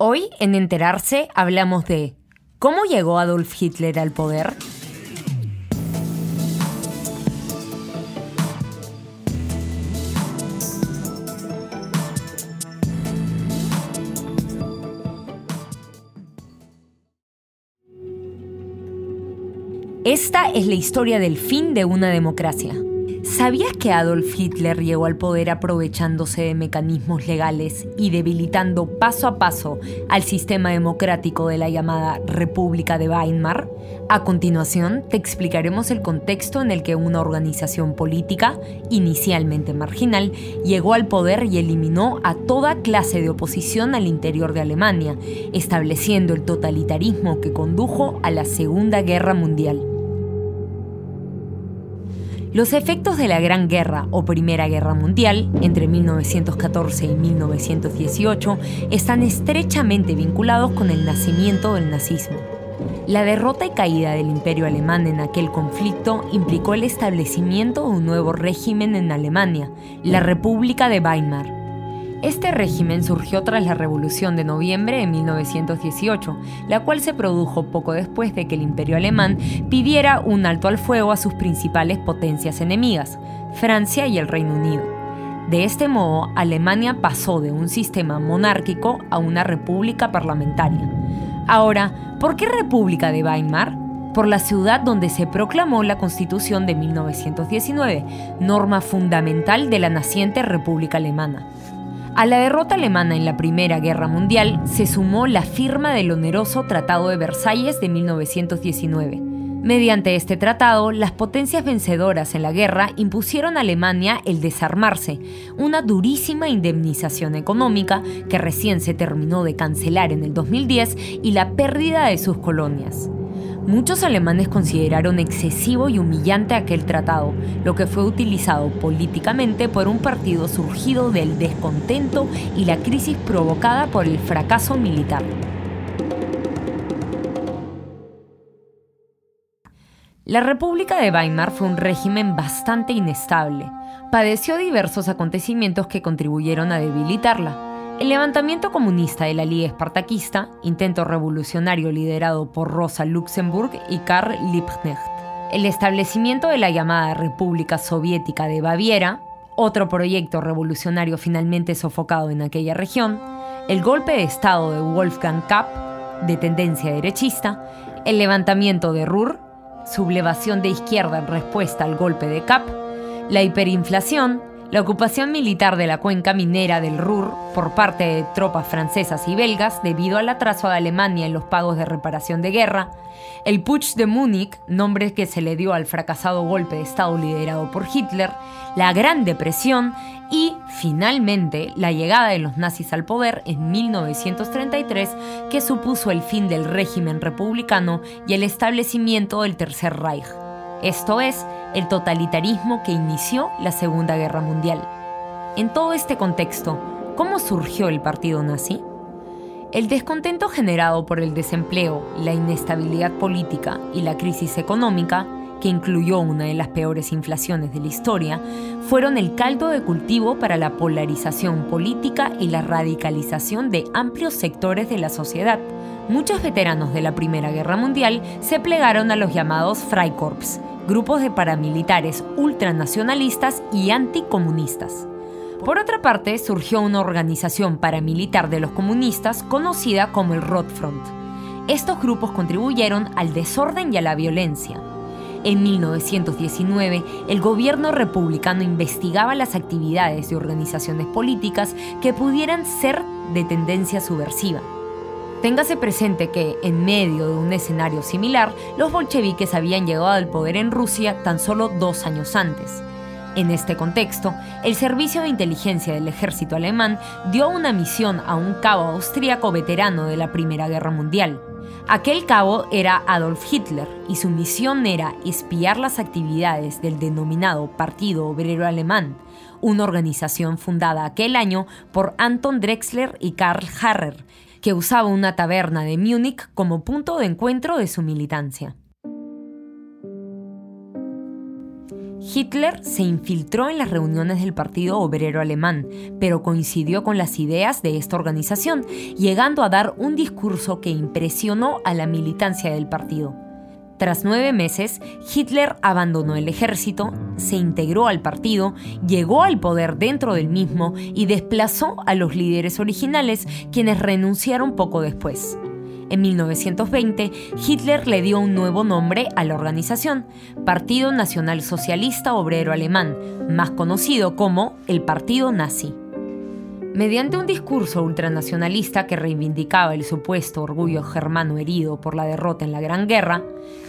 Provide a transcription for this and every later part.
Hoy en Enterarse hablamos de ¿Cómo llegó Adolf Hitler al poder? Esta es la historia del fin de una democracia. ¿Sabías que Adolf Hitler llegó al poder aprovechándose de mecanismos legales y debilitando paso a paso al sistema democrático de la llamada República de Weimar? A continuación, te explicaremos el contexto en el que una organización política, inicialmente marginal, llegó al poder y eliminó a toda clase de oposición al interior de Alemania, estableciendo el totalitarismo que condujo a la Segunda Guerra Mundial. Los efectos de la Gran Guerra o Primera Guerra Mundial, entre 1914 y 1918, están estrechamente vinculados con el nacimiento del nazismo. La derrota y caída del imperio alemán en aquel conflicto implicó el establecimiento de un nuevo régimen en Alemania, la República de Weimar. Este régimen surgió tras la Revolución de Noviembre de 1918, la cual se produjo poco después de que el imperio alemán pidiera un alto al fuego a sus principales potencias enemigas, Francia y el Reino Unido. De este modo, Alemania pasó de un sistema monárquico a una república parlamentaria. Ahora, ¿por qué República de Weimar? por la ciudad donde se proclamó la Constitución de 1919, norma fundamental de la naciente República Alemana. A la derrota alemana en la Primera Guerra Mundial se sumó la firma del oneroso Tratado de Versalles de 1919. Mediante este tratado, las potencias vencedoras en la guerra impusieron a Alemania el desarmarse, una durísima indemnización económica que recién se terminó de cancelar en el 2010 y la pérdida de sus colonias. Muchos alemanes consideraron excesivo y humillante aquel tratado, lo que fue utilizado políticamente por un partido surgido del descontento y la crisis provocada por el fracaso militar. La República de Weimar fue un régimen bastante inestable. Padeció diversos acontecimientos que contribuyeron a debilitarla. El levantamiento comunista de la Liga Espartaquista, intento revolucionario liderado por Rosa Luxemburg y Karl Liebknecht. El establecimiento de la llamada República Soviética de Baviera, otro proyecto revolucionario finalmente sofocado en aquella región, el golpe de Estado de Wolfgang Kapp, de tendencia derechista, el levantamiento de Ruhr, sublevación de izquierda en respuesta al golpe de Kapp, la hiperinflación, la ocupación militar de la cuenca minera del Ruhr por parte de tropas francesas y belgas debido al atraso de Alemania en los pagos de reparación de guerra, el Putsch de Múnich, nombre que se le dio al fracasado golpe de Estado liderado por Hitler, la Gran Depresión y, finalmente, la llegada de los nazis al poder en 1933, que supuso el fin del régimen republicano y el establecimiento del Tercer Reich esto es, el totalitarismo que inició la Segunda Guerra Mundial. En todo este contexto, ¿cómo surgió el partido nazi? El descontento generado por el desempleo, la inestabilidad política y la crisis económica, que incluyó una de las peores inflaciones de la historia, fueron el caldo de cultivo para la polarización política y la radicalización de amplios sectores de la sociedad. Muchos veteranos de la Primera Guerra Mundial se plegaron a los llamados Freikorps, grupos de paramilitares ultranacionalistas y anticomunistas. Por otra parte, surgió una organización paramilitar de los comunistas conocida como el Rotfront. Estos grupos contribuyeron al desorden y a la violencia. En 1919, el gobierno republicano investigaba las actividades de organizaciones políticas que pudieran ser de tendencia subversiva. Téngase presente que, en medio de un escenario similar, los bolcheviques habían llegado al poder en Rusia tan solo dos años antes. En este contexto, el Servicio de Inteligencia del Ejército Alemán dio una misión a un cabo austríaco veterano de la Primera Guerra Mundial. Aquel cabo era Adolf Hitler y su misión era espiar las actividades del denominado Partido Obrero Alemán, una organización fundada aquel año por Anton Drexler y Karl Harrer, que usaba una taberna de Múnich como punto de encuentro de su militancia. Hitler se infiltró en las reuniones del Partido Obrero Alemán, pero coincidió con las ideas de esta organización, llegando a dar un discurso que impresionó a la militancia del partido. Tras nueve meses, Hitler abandonó el ejército, se integró al partido, llegó al poder dentro del mismo y desplazó a los líderes originales, quienes renunciaron poco después. En 1920, Hitler le dio un nuevo nombre a la organización, Partido Nacional Socialista Obrero Alemán, más conocido como el Partido Nazi. Mediante un discurso ultranacionalista que reivindicaba el supuesto orgullo germano herido por la derrota en la Gran Guerra,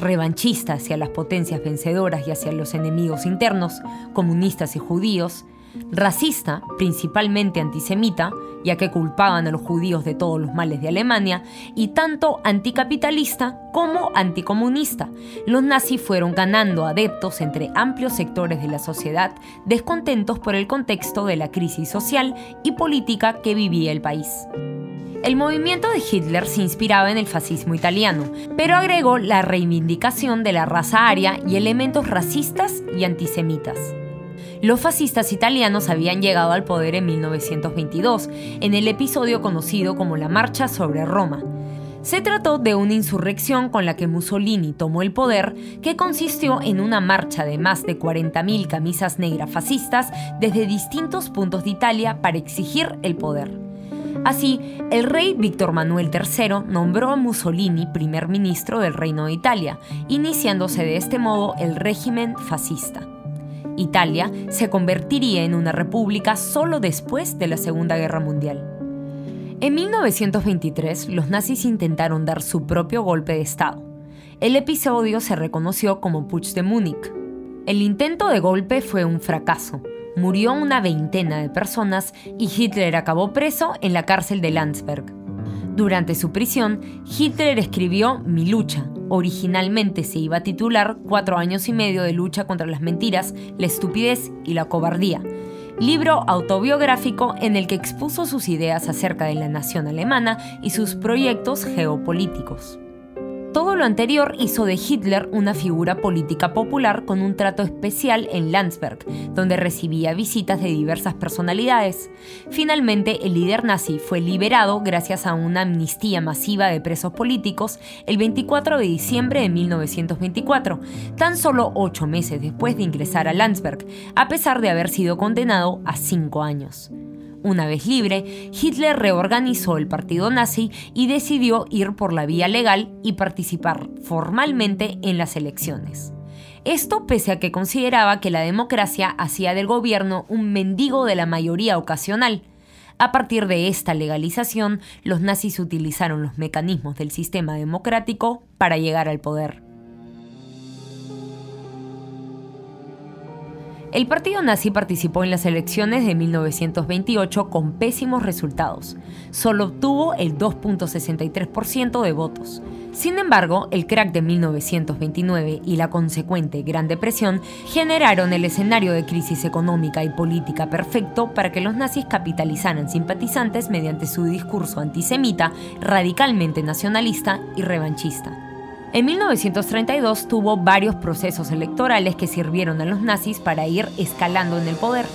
revanchista hacia las potencias vencedoras y hacia los enemigos internos, comunistas y judíos, racista, principalmente antisemita, ya que culpaban a los judíos de todos los males de Alemania, y tanto anticapitalista como anticomunista. Los nazis fueron ganando adeptos entre amplios sectores de la sociedad descontentos por el contexto de la crisis social y política que vivía el país. El movimiento de Hitler se inspiraba en el fascismo italiano, pero agregó la reivindicación de la raza aria y elementos racistas y antisemitas. Los fascistas italianos habían llegado al poder en 1922, en el episodio conocido como la Marcha sobre Roma. Se trató de una insurrección con la que Mussolini tomó el poder, que consistió en una marcha de más de 40.000 camisas negras fascistas desde distintos puntos de Italia para exigir el poder. Así, el rey Víctor Manuel III nombró a Mussolini primer ministro del Reino de Italia, iniciándose de este modo el régimen fascista. Italia se convertiría en una república solo después de la Segunda Guerra Mundial. En 1923, los nazis intentaron dar su propio golpe de Estado. El episodio se reconoció como Putsch de Múnich. El intento de golpe fue un fracaso. Murió una veintena de personas y Hitler acabó preso en la cárcel de Landsberg. Durante su prisión, Hitler escribió Mi lucha. Originalmente se iba a titular Cuatro años y medio de lucha contra las mentiras, la estupidez y la cobardía. Libro autobiográfico en el que expuso sus ideas acerca de la nación alemana y sus proyectos geopolíticos. Todo lo anterior hizo de Hitler una figura política popular con un trato especial en Landsberg, donde recibía visitas de diversas personalidades. Finalmente, el líder nazi fue liberado gracias a una amnistía masiva de presos políticos el 24 de diciembre de 1924, tan solo ocho meses después de ingresar a Landsberg, a pesar de haber sido condenado a cinco años. Una vez libre, Hitler reorganizó el partido nazi y decidió ir por la vía legal y participar formalmente en las elecciones. Esto pese a que consideraba que la democracia hacía del gobierno un mendigo de la mayoría ocasional. A partir de esta legalización, los nazis utilizaron los mecanismos del sistema democrático para llegar al poder. El partido nazi participó en las elecciones de 1928 con pésimos resultados. Solo obtuvo el 2.63% de votos. Sin embargo, el crack de 1929 y la consecuente Gran Depresión generaron el escenario de crisis económica y política perfecto para que los nazis capitalizaran simpatizantes mediante su discurso antisemita, radicalmente nacionalista y revanchista. En 1932 tuvo varios procesos electorales que sirvieron a los nazis para ir escalando en el poder.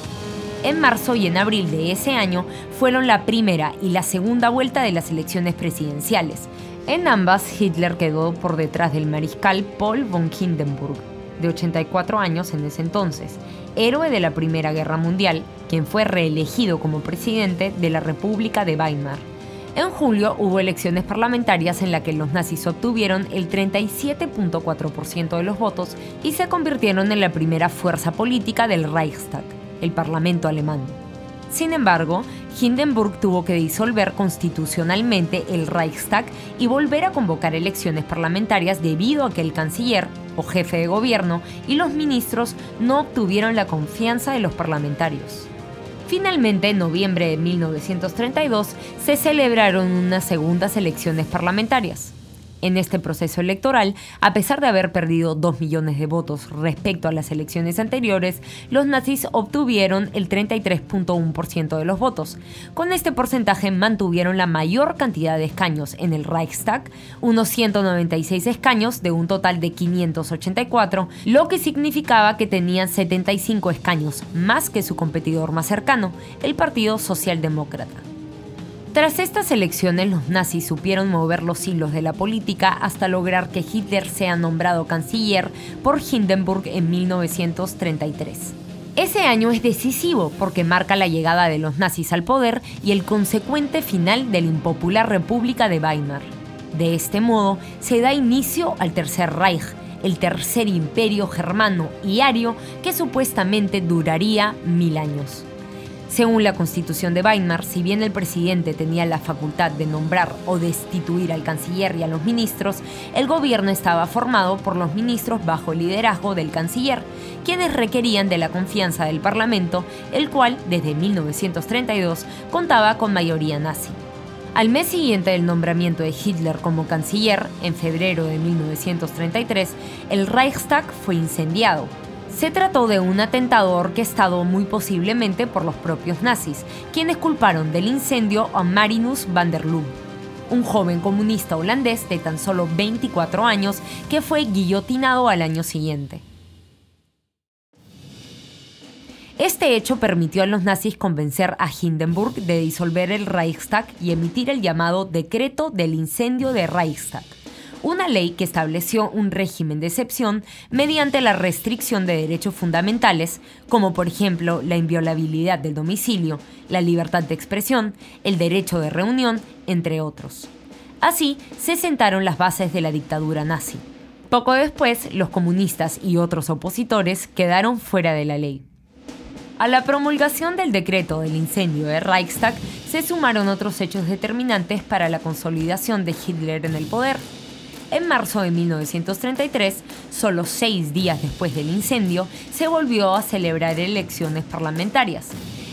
En marzo y en abril de ese año fueron la primera y la segunda vuelta de las elecciones presidenciales. En ambas, Hitler quedó por detrás del mariscal Paul von Hindenburg, de 84 años en ese entonces, héroe de la Primera Guerra Mundial, quien fue reelegido como presidente de la República de Weimar. En julio hubo elecciones parlamentarias en las que los nazis obtuvieron el 37.4% de los votos y se convirtieron en la primera fuerza política del Reichstag, el Parlamento alemán. Sin embargo, Hindenburg tuvo que disolver constitucionalmente el Reichstag y volver a convocar elecciones parlamentarias debido a que el canciller, o jefe de gobierno, y los ministros no obtuvieron la confianza de los parlamentarios. Finalmente, en noviembre de 1932, se celebraron unas segundas elecciones parlamentarias. En este proceso electoral, a pesar de haber perdido 2 millones de votos respecto a las elecciones anteriores, los nazis obtuvieron el 33.1% de los votos. Con este porcentaje mantuvieron la mayor cantidad de escaños en el Reichstag, unos 196 escaños de un total de 584, lo que significaba que tenían 75 escaños más que su competidor más cercano, el Partido Socialdemócrata. Tras estas elecciones, los nazis supieron mover los hilos de la política hasta lograr que Hitler sea nombrado canciller por Hindenburg en 1933. Ese año es decisivo porque marca la llegada de los nazis al poder y el consecuente final de la impopular República de Weimar. De este modo, se da inicio al Tercer Reich, el tercer imperio germano y ario que supuestamente duraría mil años. Según la constitución de Weimar, si bien el presidente tenía la facultad de nombrar o destituir al canciller y a los ministros, el gobierno estaba formado por los ministros bajo el liderazgo del canciller, quienes requerían de la confianza del Parlamento, el cual, desde 1932, contaba con mayoría nazi. Al mes siguiente del nombramiento de Hitler como canciller, en febrero de 1933, el Reichstag fue incendiado, se trató de un atentado orquestado muy posiblemente por los propios nazis, quienes culparon del incendio a Marinus van der Lubbe, un joven comunista holandés de tan solo 24 años que fue guillotinado al año siguiente. Este hecho permitió a los nazis convencer a Hindenburg de disolver el Reichstag y emitir el llamado Decreto del Incendio de Reichstag una ley que estableció un régimen de excepción mediante la restricción de derechos fundamentales, como por ejemplo la inviolabilidad del domicilio, la libertad de expresión, el derecho de reunión, entre otros. Así se sentaron las bases de la dictadura nazi. Poco después, los comunistas y otros opositores quedaron fuera de la ley. A la promulgación del decreto del incendio de Reichstag se sumaron otros hechos determinantes para la consolidación de Hitler en el poder. En marzo de 1933, solo seis días después del incendio, se volvió a celebrar elecciones parlamentarias.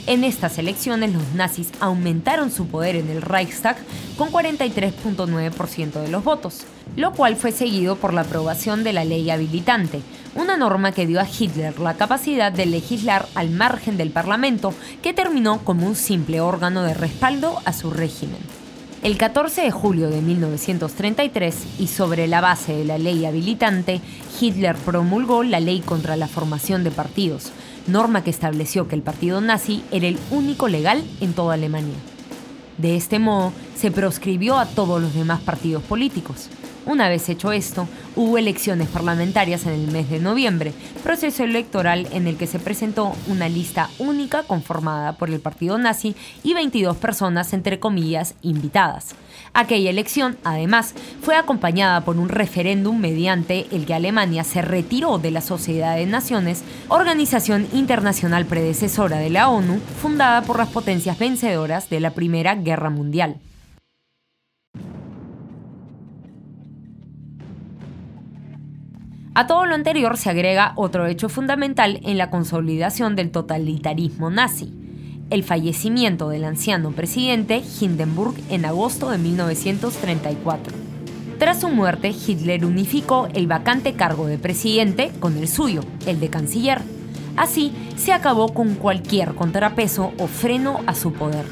En estas elecciones los nazis aumentaron su poder en el Reichstag con 43.9% de los votos, lo cual fue seguido por la aprobación de la ley habilitante, una norma que dio a Hitler la capacidad de legislar al margen del Parlamento, que terminó como un simple órgano de respaldo a su régimen. El 14 de julio de 1933, y sobre la base de la ley habilitante, Hitler promulgó la ley contra la formación de partidos, norma que estableció que el partido nazi era el único legal en toda Alemania. De este modo, se proscribió a todos los demás partidos políticos. Una vez hecho esto, hubo elecciones parlamentarias en el mes de noviembre, proceso electoral en el que se presentó una lista única conformada por el partido nazi y 22 personas, entre comillas, invitadas. Aquella elección, además, fue acompañada por un referéndum mediante el que Alemania se retiró de la Sociedad de Naciones, organización internacional predecesora de la ONU, fundada por las potencias vencedoras de la Primera Guerra Mundial. A todo lo anterior se agrega otro hecho fundamental en la consolidación del totalitarismo nazi, el fallecimiento del anciano presidente Hindenburg en agosto de 1934. Tras su muerte, Hitler unificó el vacante cargo de presidente con el suyo, el de canciller. Así, se acabó con cualquier contrapeso o freno a su poder.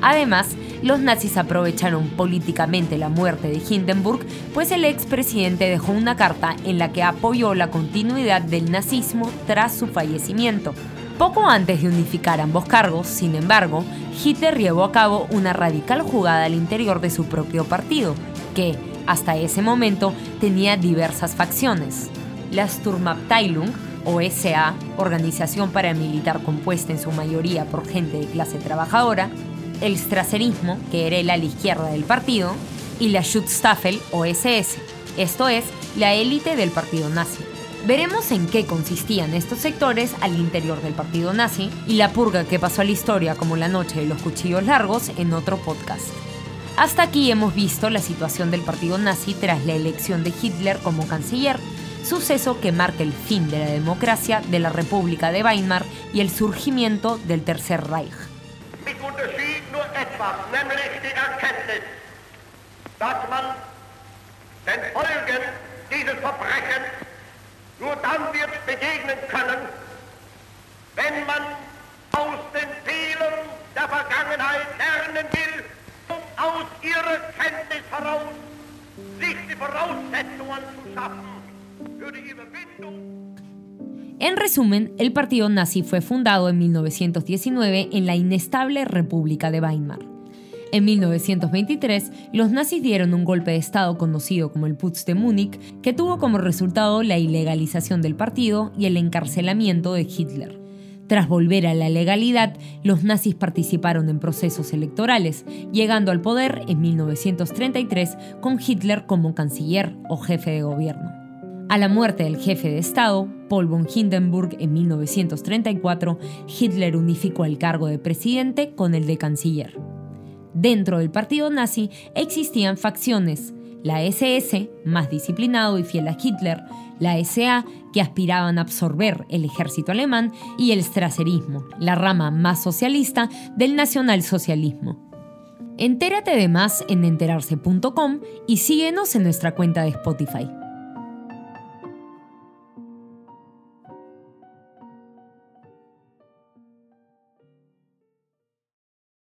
Además, los nazis aprovecharon políticamente la muerte de Hindenburg, pues el expresidente dejó una carta en la que apoyó la continuidad del nazismo tras su fallecimiento. Poco antes de unificar ambos cargos, sin embargo, Hitler llevó a cabo una radical jugada al interior de su propio partido, que, hasta ese momento, tenía diversas facciones. La Sturmabteilung, o SA, organización paramilitar compuesta en su mayoría por gente de clase trabajadora, el Strasserismo, que era el ala izquierda del partido, y la Schutzstaffel o SS, esto es, la élite del partido nazi. Veremos en qué consistían estos sectores al interior del partido nazi y la purga que pasó a la historia como la noche de los cuchillos largos en otro podcast. Hasta aquí hemos visto la situación del partido nazi tras la elección de Hitler como canciller, suceso que marca el fin de la democracia de la República de Weimar y el surgimiento del Tercer Reich. Etwas, nämlich die Erkenntnis, dass man den dieses Verbrechen nur dann wird begegnen können, wenn man aus den Fehlern der Vergangenheit lernen will und aus ihrer Kenntnis heraus sich die Voraussetzungen zu schaffen für die Überwindung En resumen, el partido nazi fue fundado en 1919 en la inestable República de Weimar. En 1923, los nazis dieron un golpe de Estado conocido como el Putsch de Múnich, que tuvo como resultado la ilegalización del partido y el encarcelamiento de Hitler. Tras volver a la legalidad, los nazis participaron en procesos electorales, llegando al poder en 1933 con Hitler como canciller o jefe de gobierno. A la muerte del jefe de Estado, Paul von Hindenburg, en 1934, Hitler unificó el cargo de presidente con el de canciller. Dentro del partido nazi existían facciones, la SS, más disciplinado y fiel a Hitler, la SA, que aspiraban a absorber el ejército alemán, y el Strasserismo, la rama más socialista del nacionalsocialismo. Entérate de más en enterarse.com y síguenos en nuestra cuenta de Spotify.